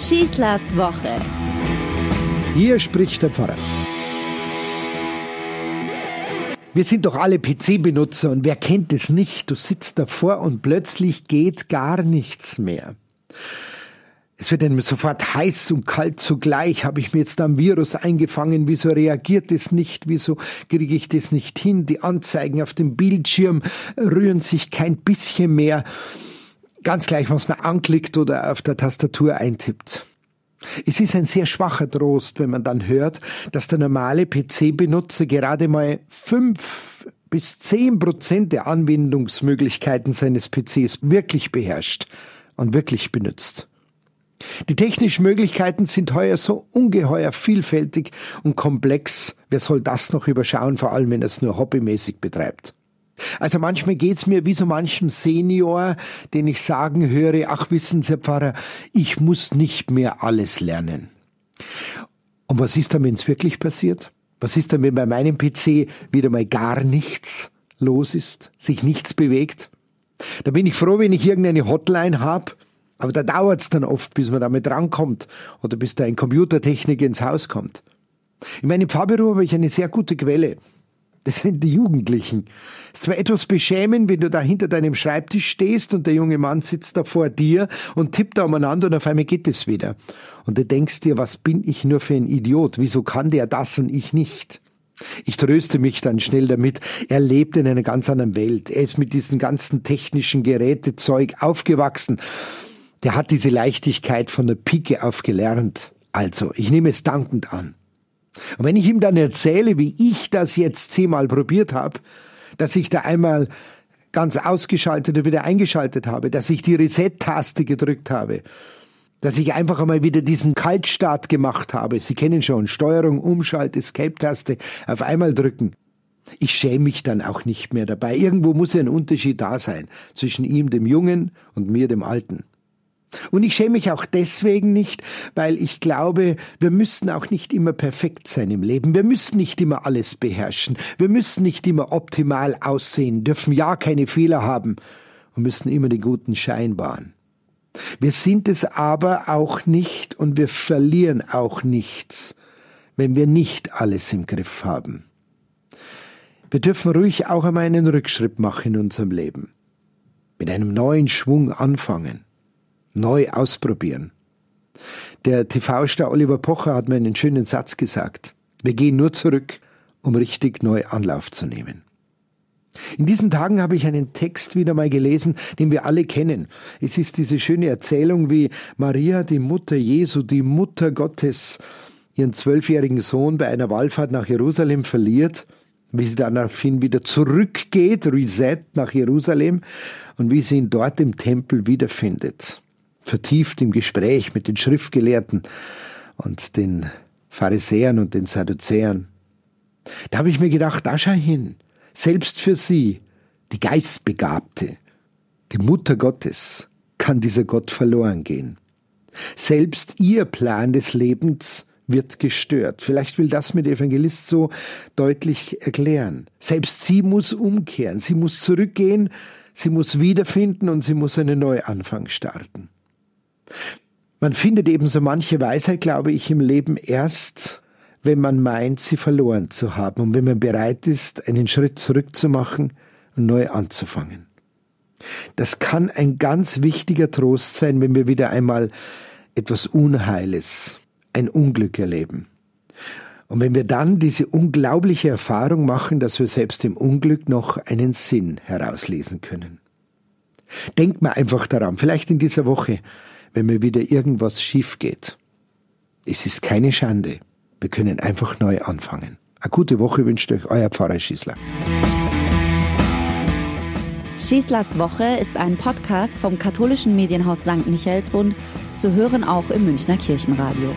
Schießlers Woche. Hier spricht der Pfarrer. Wir sind doch alle PC-Benutzer und wer kennt es nicht? Du sitzt davor und plötzlich geht gar nichts mehr. Es wird einem sofort heiß und kalt zugleich. Habe ich mir jetzt am Virus eingefangen? Wieso reagiert es nicht? Wieso kriege ich das nicht hin? Die Anzeigen auf dem Bildschirm rühren sich kein bisschen mehr. Ganz gleich, was man anklickt oder auf der Tastatur eintippt. Es ist ein sehr schwacher Trost, wenn man dann hört, dass der normale PC-Benutzer gerade mal fünf bis zehn Prozent der Anwendungsmöglichkeiten seines PCs wirklich beherrscht und wirklich benutzt. Die technischen Möglichkeiten sind heuer so ungeheuer vielfältig und komplex. Wer soll das noch überschauen, vor allem wenn er es nur hobbymäßig betreibt? Also manchmal geht's mir wie so manchem Senior, den ich sagen höre, ach wissen Sie, Pfarrer, ich muss nicht mehr alles lernen. Und was ist dann, wenn es wirklich passiert? Was ist dann, wenn bei meinem PC wieder mal gar nichts los ist, sich nichts bewegt? Da bin ich froh, wenn ich irgendeine Hotline habe, aber da dauert's dann oft, bis man damit rankommt oder bis da ein Computertechniker ins Haus kommt. In meinem Pfarrbüro habe ich eine sehr gute Quelle. Das sind die Jugendlichen. Es zwar etwas beschämend, wenn du da hinter deinem Schreibtisch stehst und der junge Mann sitzt da vor dir und tippt da umeinander und auf einmal geht es wieder. Und du denkst dir, was bin ich nur für ein Idiot? Wieso kann der das und ich nicht? Ich tröste mich dann schnell damit, er lebt in einer ganz anderen Welt. Er ist mit diesem ganzen technischen Gerätezeug aufgewachsen der hat diese Leichtigkeit von der Pike auf gelernt. Also, ich nehme es dankend an. Und wenn ich ihm dann erzähle, wie ich das jetzt zehnmal probiert habe, dass ich da einmal ganz ausgeschaltet und wieder eingeschaltet habe, dass ich die Reset-Taste gedrückt habe, dass ich einfach einmal wieder diesen Kaltstart gemacht habe. Sie kennen schon, Steuerung, Umschalt, Escape-Taste, auf einmal drücken. Ich schäme mich dann auch nicht mehr dabei. Irgendwo muss ja ein Unterschied da sein zwischen ihm, dem Jungen, und mir, dem Alten. Und ich schäme mich auch deswegen nicht, weil ich glaube, wir müssen auch nicht immer perfekt sein im Leben. Wir müssen nicht immer alles beherrschen. Wir müssen nicht immer optimal aussehen, dürfen ja keine Fehler haben und müssen immer den guten Schein wahren. Wir sind es aber auch nicht und wir verlieren auch nichts, wenn wir nicht alles im Griff haben. Wir dürfen ruhig auch einmal einen Rückschritt machen in unserem Leben. Mit einem neuen Schwung anfangen neu ausprobieren. Der TV-Star Oliver Pocher hat mir einen schönen Satz gesagt. Wir gehen nur zurück, um richtig neu Anlauf zu nehmen. In diesen Tagen habe ich einen Text wieder mal gelesen, den wir alle kennen. Es ist diese schöne Erzählung, wie Maria, die Mutter Jesu, die Mutter Gottes, ihren zwölfjährigen Sohn bei einer Wallfahrt nach Jerusalem verliert, wie sie dann daraufhin wieder zurückgeht, Reset nach Jerusalem, und wie sie ihn dort im Tempel wiederfindet vertieft im Gespräch mit den Schriftgelehrten und den Pharisäern und den Sadduzäern. Da habe ich mir gedacht, da schau hin, selbst für sie, die Geistbegabte, die Mutter Gottes, kann dieser Gott verloren gehen. Selbst ihr Plan des Lebens wird gestört. Vielleicht will das mit Evangelist so deutlich erklären. Selbst sie muss umkehren, sie muss zurückgehen, sie muss wiederfinden und sie muss einen Neuanfang starten. Man findet eben so manche Weisheit, glaube ich, im Leben erst, wenn man meint, sie verloren zu haben und wenn man bereit ist, einen Schritt zurückzumachen und neu anzufangen. Das kann ein ganz wichtiger Trost sein, wenn wir wieder einmal etwas Unheiles, ein Unglück erleben. Und wenn wir dann diese unglaubliche Erfahrung machen, dass wir selbst im Unglück noch einen Sinn herauslesen können. Denkt mal einfach daran, vielleicht in dieser Woche, wenn mir wieder irgendwas schief geht. Es ist keine Schande. Wir können einfach neu anfangen. Eine gute Woche wünscht euch euer Pfarrer Schießler. Schießlers Woche ist ein Podcast vom katholischen Medienhaus St. Michaelsbund, zu hören auch im Münchner Kirchenradio.